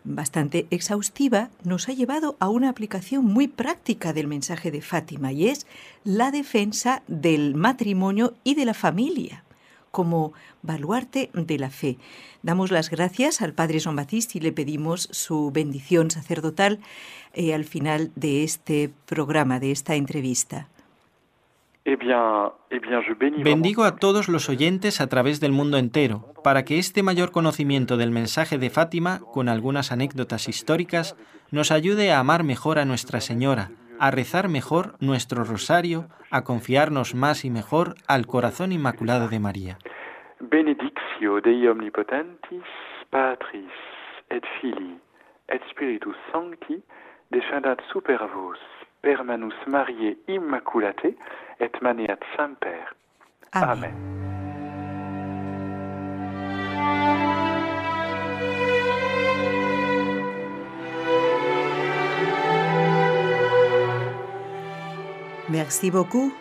bastante exhaustiva, nos ha llevado a una aplicación muy práctica del mensaje de Fátima y es la defensa del matrimonio y de la familia como baluarte de la fe. Damos las gracias al Padre Jean Baptiste y le pedimos su bendición sacerdotal eh, al final de este programa, de esta entrevista. Eh eh Bendigo a todos los oyentes a través del mundo entero, para que este mayor conocimiento del mensaje de Fátima, con algunas anécdotas históricas, nos ayude a amar mejor a Nuestra Señora, a rezar mejor nuestro rosario, a confiarnos más y mejor al corazón inmaculado de María. Benedictio Dei omnipotentis, Patris et Filii et Spiritus Sancti, descendat super vos, per manus Mariae Immaculate, et maneat semper. Amén. Amen. Merci beaucoup,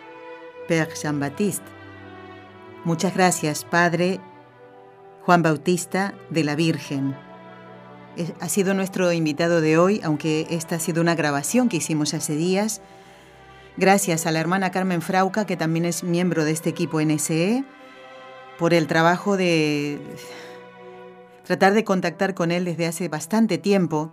Père Jean-Baptiste. Muchas gracias, Padre Juan Bautista de la Virgen. Es- Ha sido nuestro invitado de hoy, aunque esta ha sido una grabación que hicimos hace días. Gracias a la hermana Carmen Frauca, que también es miembro de este equipo NSE, por el trabajo de tratar de contactar con él desde hace bastante tiempo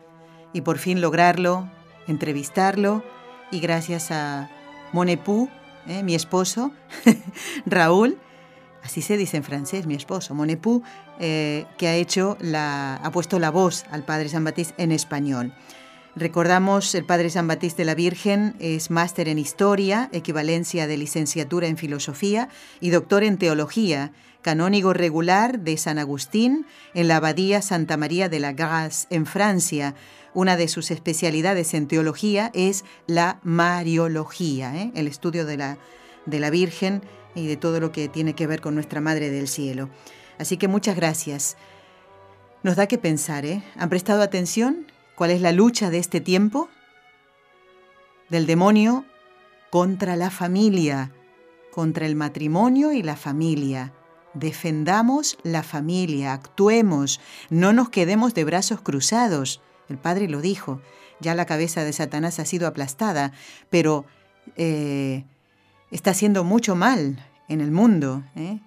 y por fin lograrlo, entrevistarlo. Y gracias a Monepú, eh, mi esposo, *laughs* Raúl, así se dice en francés, mi esposo, Monepú, eh, que ha hecho ha puesto la voz al Padre San Batiste en español. Recordamos, el Padre San Batiste de la Virgen es máster en Historia, equivalencia de licenciatura en Filosofía y doctor en Teología, canónigo regular de San Agustín en la Abadía Santa María de la Grasse, en Francia. Una de sus especialidades en teología es la Mariología, ¿eh? el estudio de la, de la Virgen y de todo lo que tiene que ver con nuestra Madre del Cielo. Así que muchas gracias. Nos da que pensar, ¿eh? ¿Han prestado atención? ¿Cuál es la lucha de este tiempo? Del demonio contra la familia, contra el matrimonio y la familia. Defendamos la familia, actuemos, no nos quedemos de brazos cruzados. El Padre lo dijo, ya la cabeza de Satanás ha sido aplastada, pero eh, está haciendo mucho mal en el mundo. ¿eh?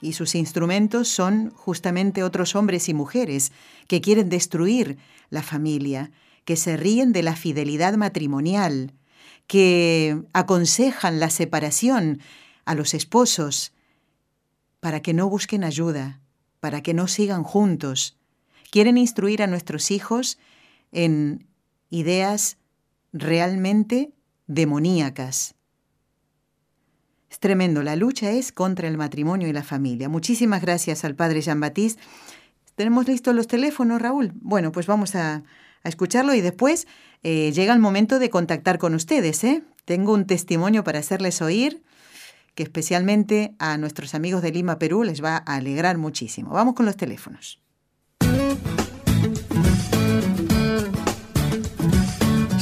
Y sus instrumentos son justamente otros hombres y mujeres que quieren destruir la familia, que se ríen de la fidelidad matrimonial, que aconsejan la separación a los esposos para que no busquen ayuda, para que no sigan juntos. Quieren instruir a nuestros hijos en ideas realmente demoníacas. Tremendo, la lucha es contra el matrimonio y la familia. Muchísimas gracias al padre Jean-Baptiste. ¿Tenemos listos los teléfonos, Raúl? Bueno, pues vamos a, a escucharlo y después eh, llega el momento de contactar con ustedes. ¿eh? Tengo un testimonio para hacerles oír que especialmente a nuestros amigos de Lima, Perú, les va a alegrar muchísimo. Vamos con los teléfonos.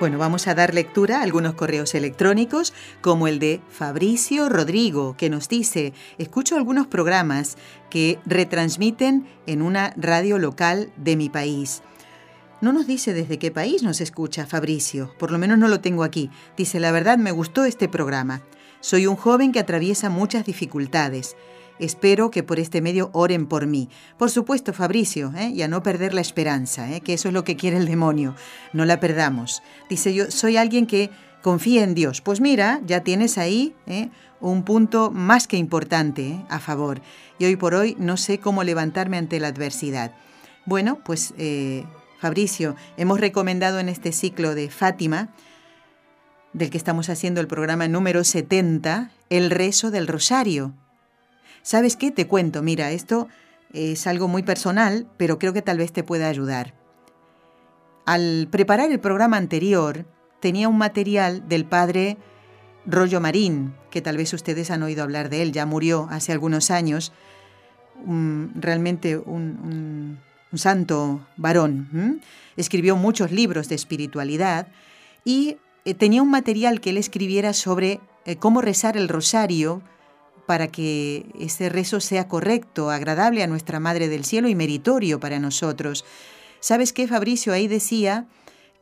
Bueno, vamos a dar lectura a algunos correos electrónicos, como el de Fabricio Rodrigo, que nos dice, escucho algunos programas que retransmiten en una radio local de mi país. No nos dice desde qué país nos escucha Fabricio, por lo menos no lo tengo aquí. Dice, la verdad me gustó este programa. Soy un joven que atraviesa muchas dificultades. Espero que por este medio oren por mí. Por supuesto, Fabricio, ¿eh? y a no perder la esperanza, ¿eh? que eso es lo que quiere el demonio. No la perdamos. Dice yo, soy alguien que confía en Dios. Pues mira, ya tienes ahí ¿eh? un punto más que importante ¿eh? a favor. Y hoy por hoy no sé cómo levantarme ante la adversidad. Bueno, pues Fabricio, hemos recomendado en este ciclo de Fátima, del que estamos haciendo el programa número 70, el rezo del rosario. ¿Sabes qué? Te cuento, mira, esto es algo muy personal, pero creo que tal vez te pueda ayudar. Al preparar el programa anterior, tenía un material del padre Rollo Marín, que tal vez ustedes han oído hablar de él, ya murió hace algunos años, un, realmente un, un, un, santo varón. Escribió muchos libros de espiritualidad y eh, tenía un material que él escribiera sobre eh, cómo rezar el rosario, para que ese rezo sea correcto, agradable a nuestra Madre del Cielo y meritorio para nosotros. ¿Sabes qué, Fabricio? Ahí decía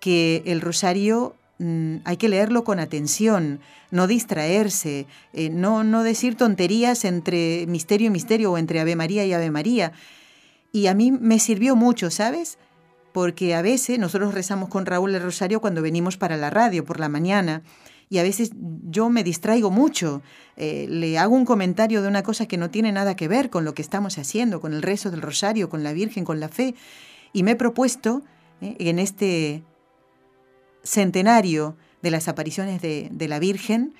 que el rosario mm, hay que leerlo con atención, no distraerse, eh, no, no decir tonterías entre misterio y misterio o entre Ave María y Ave María. Y a mí me sirvió mucho, ¿sabes? Porque a veces nosotros rezamos con Raúl el Rosario cuando venimos para la radio por la mañana y a veces yo me distraigo mucho, eh, le hago un comentario de una cosa que no tiene nada que ver con lo que estamos haciendo, con el rezo del rosario, con la Virgen, con la fe, y me he propuesto eh, en este centenario de las apariciones de, la Virgen,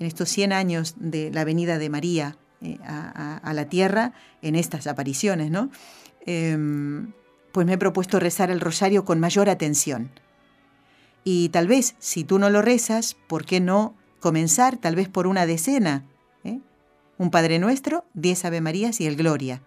en estos 100 años de la venida de María eh, a, la tierra, en estas apariciones, ¿no? Em, pues me he propuesto rezar el rosario con mayor atención. Y tal vez, si tú no lo rezas, ¿por qué no comenzar tal vez por una decena? ¿eh? Un Padre Nuestro, diez Ave Marías y el Gloria.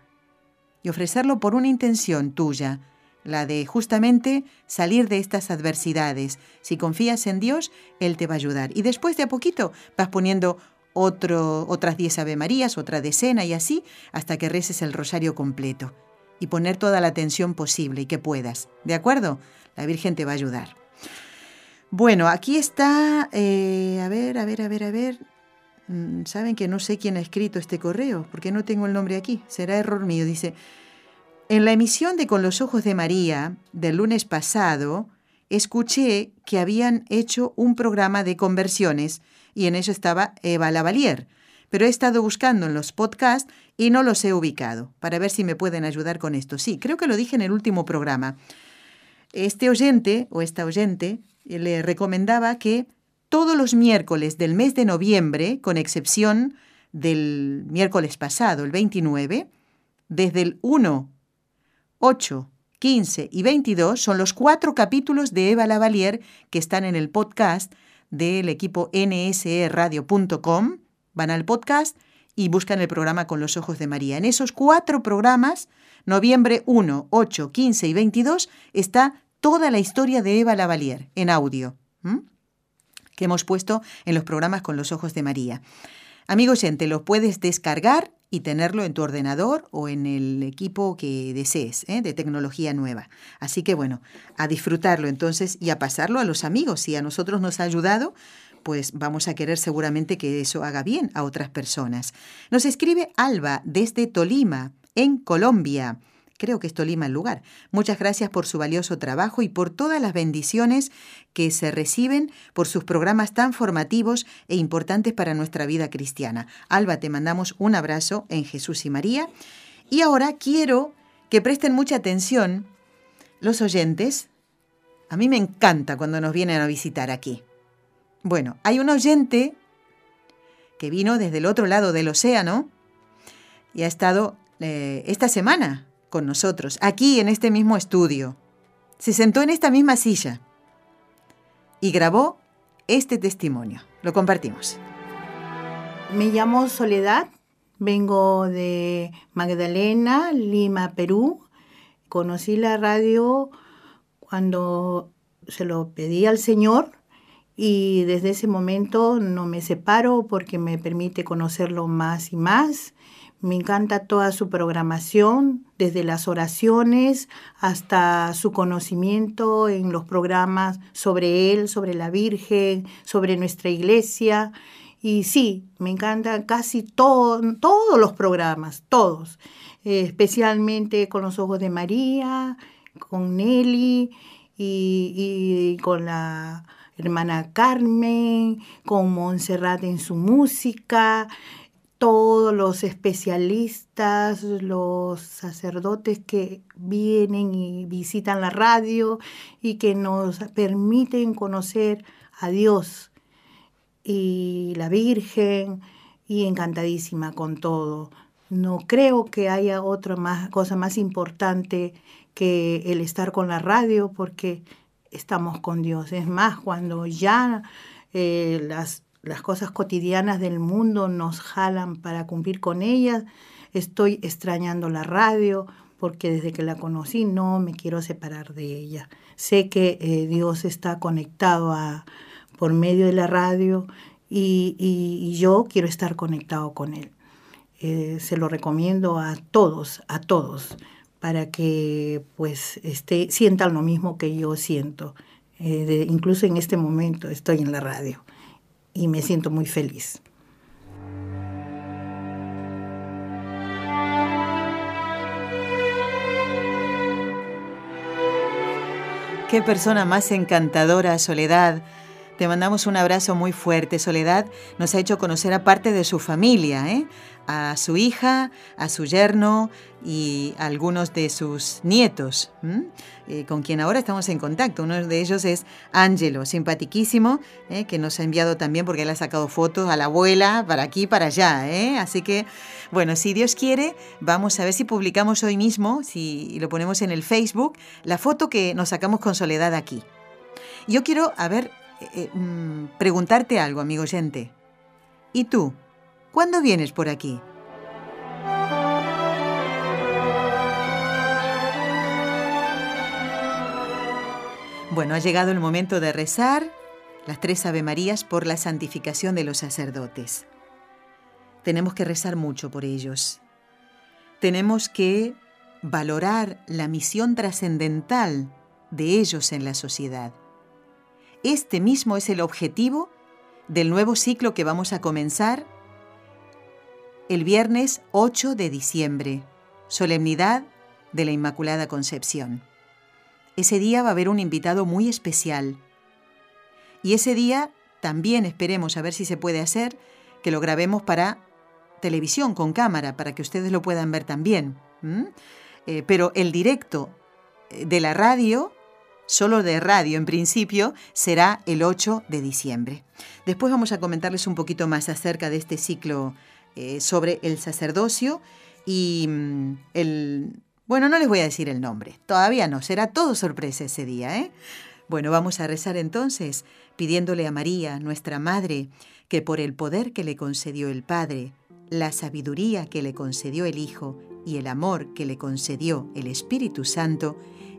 Y ofrecerlo por una intención tuya, la de justamente salir de estas adversidades. Si confías en Dios, Él te va a ayudar. Y después de a poquito vas poniendo otro, otras diez Ave Marías, otra decena y así hasta que reces el rosario completo. Y poner toda la atención posible y que puedas. ¿De acuerdo? La Virgen te va a ayudar. Bueno, aquí está, eh, a ver, a ver, a ver, a ver. Mm, Saben que no sé quién ha escrito este correo, porque no tengo el nombre aquí. Será error mío. Dice, en la emisión de Con los Ojos de María del lunes pasado, escuché que habían hecho un programa de conversiones y en eso estaba Eva Lavalier. Pero he estado buscando en los podcasts y no los he ubicado, para ver si me pueden ayudar con esto. Sí, creo que lo dije en el último programa. Este oyente o esta oyente le recomendaba que todos los miércoles del mes de noviembre, con excepción del miércoles pasado, el 29, desde el 1, 8, 15 y 22 son los cuatro capítulos de Eva Lavalier que están en el podcast del equipo nserradio.com. Van al podcast y buscan el programa Con los Ojos de María. En esos cuatro programas, noviembre 1, 8, 15 y 22, está toda la historia de Eva Lavalier en audio, que hemos puesto en los programas con los ojos de María. Amigo oyente, lo puedes descargar y tenerlo en tu ordenador o en el equipo que desees, ¿eh? de tecnología nueva. Así que bueno, a disfrutarlo entonces y a pasarlo a los amigos. Si a nosotros nos ha ayudado, pues vamos a querer seguramente que eso haga bien a otras personas. Nos escribe Alba desde Tolima, en Colombia. Creo que es Tolima el lugar. Muchas gracias por su valioso trabajo y por todas las bendiciones que se reciben por sus programas tan formativos e importantes para nuestra vida cristiana. Alba, te mandamos un abrazo en Jesús y María. Y ahora quiero que presten mucha atención los oyentes. A mí me encanta cuando nos vienen a visitar aquí. Bueno, hay un oyente que vino desde el otro lado del océano y ha estado eh, esta semana con nosotros, aquí en este mismo estudio. Se sentó en esta misma silla y grabó este testimonio. Lo compartimos. Me llamo Soledad, vengo de Magdalena, Lima, Perú. Conocí la radio cuando se lo pedí al Señor y desde ese momento no me separo porque me permite conocerlo más y más me encanta toda su programación, desde las oraciones hasta su conocimiento en los programas sobre él, sobre la Virgen, sobre nuestra iglesia. Y sí, me encantan casi todos los programas, todos, especialmente con los ojos de María, con Nelly y, y con la hermana Carmen, con Montserrat en su música todos los especialistas, los sacerdotes que vienen y visitan la radio y que nos permiten conocer a Dios y la Virgen y encantadísima con todo. No creo que haya otra cosa más importante que el estar con la radio porque estamos con Dios. Es más, cuando ya eh, las las cosas cotidianas del mundo nos jalan para cumplir con ellas. Estoy extrañando la radio porque desde que la conocí no me quiero separar de ella. Sé que eh, Dios está conectado por medio de la radio y, yo quiero estar conectado con Él. Eh, se lo recomiendo a todos, a todos, para que pues esté, sientan lo mismo que yo siento. Eh, incluso en este momento estoy en la radio y me siento muy feliz. Qué persona más encantadora, Soledad. Te mandamos un abrazo muy fuerte. Soledad nos ha hecho conocer a parte de su familia, ¿eh? a su hija, a su yerno y a algunos de sus nietos, eh, con quien ahora estamos en contacto. Uno de ellos es Ángelo, simpatiquísimo, ¿eh? que nos ha enviado también porque él ha sacado fotos a la abuela para aquí para allá. ¿eh? Así que, bueno, si Dios quiere, vamos a ver si publicamos hoy mismo, si lo ponemos en el Facebook, la foto que nos sacamos con Soledad aquí. Yo quiero, a ver, eh, eh, mm, preguntarte algo, amigo oyente. ¿Y tú? ¿Cuándo vienes por aquí? Bueno, ha llegado el momento de rezar las tres Ave Marías por la santificación de los sacerdotes. Tenemos que rezar mucho por ellos. Tenemos que valorar la misión trascendental de ellos en la sociedad. Este mismo es el objetivo del nuevo ciclo que vamos a comenzar el viernes 8 de diciembre, solemnidad de la Inmaculada Concepción. Ese día va a haber un invitado muy especial. Y ese día también esperemos a ver si se puede hacer que lo grabemos para televisión con cámara, para que ustedes lo puedan ver también. Eh, pero el directo eh, de la radio solo de radio en principio, será el 8 de diciembre. Después vamos a comentarles un poquito más acerca de este ciclo eh, sobre el sacerdocio y mm, el... Bueno, no les voy a decir el nombre, todavía no, será todo sorpresa ese día, ¿eh? Bueno, vamos a rezar entonces, pidiéndole a María, nuestra Madre, que por el poder que le concedió el Padre, la sabiduría que le concedió el Hijo y el amor que le concedió el Espíritu Santo,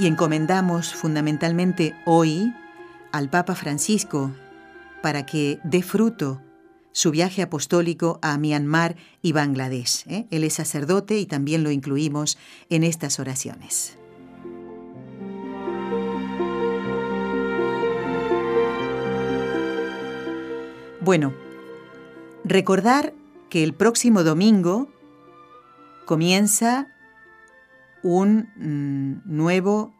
Y encomendamos fundamentalmente hoy al Papa Francisco para que dé fruto su viaje apostólico a Myanmar y Bangladesh. ¿eh? Él es sacerdote y también lo incluimos en estas oraciones. Bueno, recordar que el próximo domingo comienza un mm, nuevo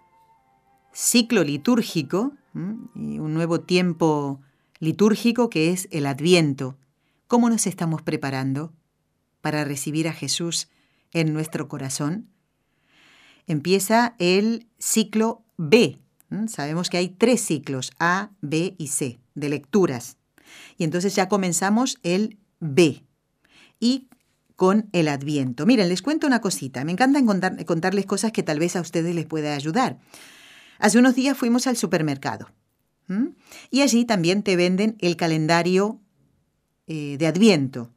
ciclo litúrgico y un nuevo tiempo litúrgico que es el Adviento. ¿Cómo nos estamos preparando para recibir a Jesús en nuestro corazón? Empieza el ciclo B. Sabemos que hay tres ciclos, A, B y C, de lecturas. Y entonces ya comenzamos el B. Y con el Adviento. Miren, les cuento una cosita. Me encanta contarles cosas que tal vez a ustedes les pueda ayudar. Hace unos días fuimos al supermercado y allí también te venden el calendario eh, de Adviento.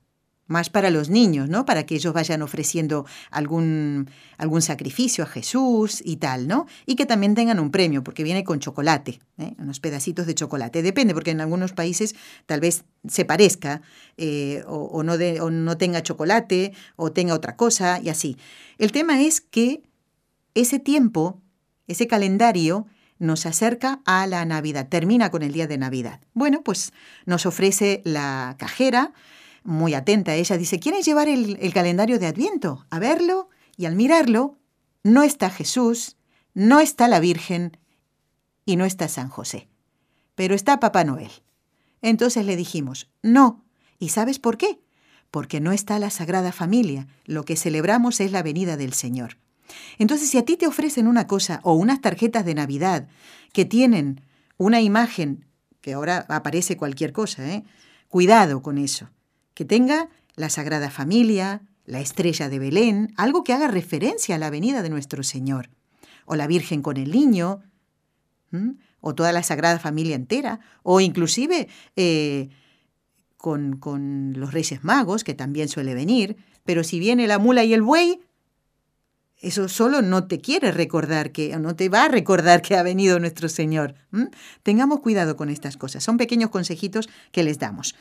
Más para los niños, ¿no? Para que ellos vayan ofreciendo algún, algún sacrificio a Jesús y tal, ¿no? Y que también tengan un premio, porque viene con chocolate, ¿eh? unos pedacitos de chocolate. Depende, porque en algunos países tal vez se parezca eh, o, no o no tenga chocolate o tenga otra cosa y así. El tema es que ese tiempo, ese calendario, nos acerca a la Navidad, termina con el día de Navidad. Bueno, pues nos ofrece la cajera, muy atenta ella, dice, ¿quieres llevar el, el calendario de Adviento? A verlo y al mirarlo, no está Jesús, no está la Virgen y no está San José, pero está Papá Noel. Entonces le dijimos, no. ¿Y sabes por qué? Porque no está la Sagrada Familia. Lo que celebramos es la venida del Señor. Entonces, si a ti te ofrecen una cosa o unas tarjetas de Navidad que tienen una imagen, que ahora aparece cualquier cosa, ¿eh? cuidado con eso que tenga la Sagrada Familia, la estrella de Belén, algo que haga referencia a la venida de nuestro Señor, o la Virgen con el niño, o toda la Sagrada Familia entera, o inclusive eh, con, con los Reyes Magos, que también suele venir, pero si viene la mula y el buey, eso solo no te quiere recordar que, no te va a recordar que ha venido nuestro Señor. Tengamos cuidado con estas cosas. Son pequeños consejitos que les damos.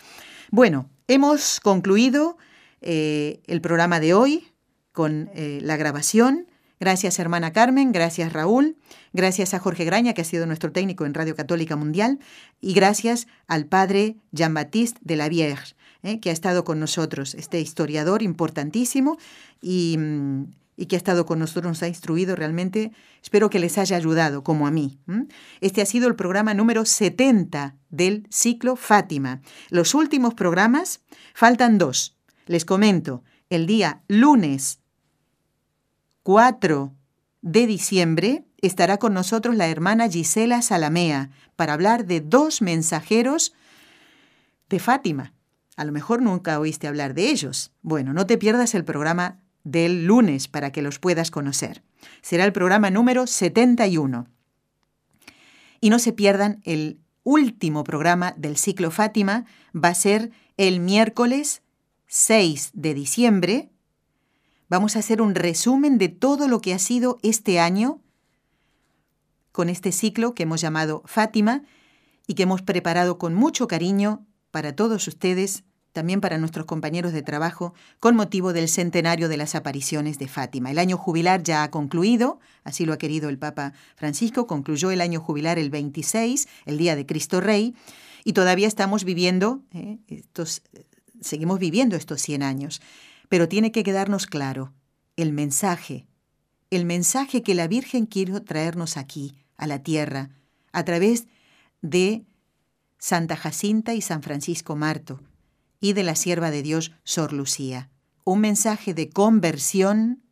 Bueno, hemos concluido eh, el programa de hoy con eh, la grabación. Gracias hermana Carmen, gracias Raúl, gracias a Jorge Graña, que ha sido nuestro técnico en Radio Católica Mundial, y gracias al padre Jean-Baptiste de la Vierge, eh, que ha estado con nosotros, este historiador importantísimo. Y mm, y que ha estado con nosotros, nos ha instruido realmente. Espero que les haya ayudado, como a mí. Este ha sido el programa número 70 del ciclo Fátima. Los últimos programas, faltan dos. Les comento, el día lunes 4 de diciembre estará con nosotros la hermana Gisela Salamea para hablar de dos mensajeros de Fátima. A lo mejor nunca oíste hablar de ellos. Bueno, no te pierdas el programa del lunes para que los puedas conocer. Será el programa número 71. Y no se pierdan el último programa del ciclo Fátima, va a ser el miércoles 6 de diciembre. Vamos a hacer un resumen de todo lo que ha sido este año con este ciclo que hemos llamado Fátima y que hemos preparado con mucho cariño para todos ustedes también para nuestros compañeros de trabajo, con motivo del centenario de las apariciones de Fátima. El año jubilar ya ha concluido, así lo ha querido el Papa Francisco, concluyó el año jubilar el 26, el día de Cristo Rey, y todavía estamos viviendo, eh, seguimos viviendo estos 100 años. Pero tiene que quedarnos claro el mensaje, el mensaje que la Virgen quiere traernos aquí, a la tierra, a través de Santa Jacinta y San Francisco Marto, y de la sierva de Dios Sor Lucía. Un mensaje de conversión,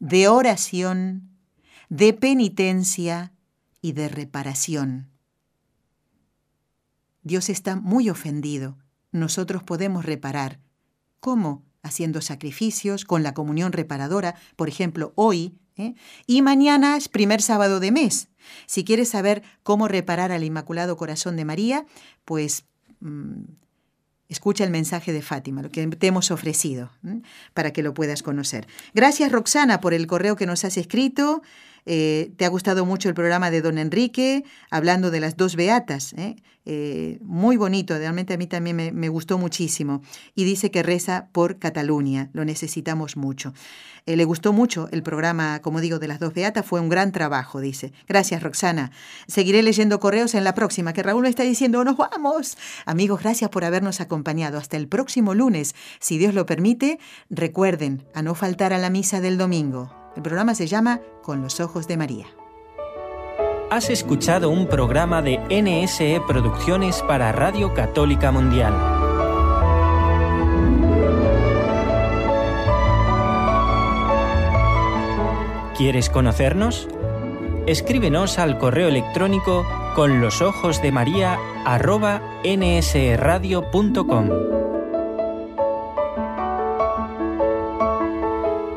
de oración, de penitencia y de reparación. Dios está muy ofendido. Nosotros podemos reparar. ¿Cómo? Haciendo sacrificios, con la comunión reparadora, por ejemplo, hoy, ¿eh? y mañana es primer sábado de mes. Si quieres saber cómo reparar al Inmaculado Corazón de María, pues mm, Escucha el mensaje de Fátima, lo que te hemos ofrecido, para que lo puedas conocer. Gracias, Roxana, por el correo que nos has escrito. Eh, te ha gustado mucho el programa de don Enrique, hablando de las dos beatas. ¿eh? Eh, muy bonito, realmente a mí también me, me, gustó muchísimo. Y dice que reza por Cataluña, lo necesitamos mucho. le gustó mucho el programa, como digo, de las dos beatas, fue un gran trabajo, dice. Gracias, Roxana. Seguiré leyendo correos en la próxima, que Raúl me está diciendo, nos vamos. Amigos, gracias por habernos acompañado. Hasta el próximo lunes, si Dios lo permite, recuerden a no faltar a la misa del domingo. El programa se llama Con los Ojos de María. Has escuchado un programa de NSE Producciones para Radio Católica Mundial. ¿Quieres conocernos? Escríbenos al correo electrónico con los ojos de María arroba.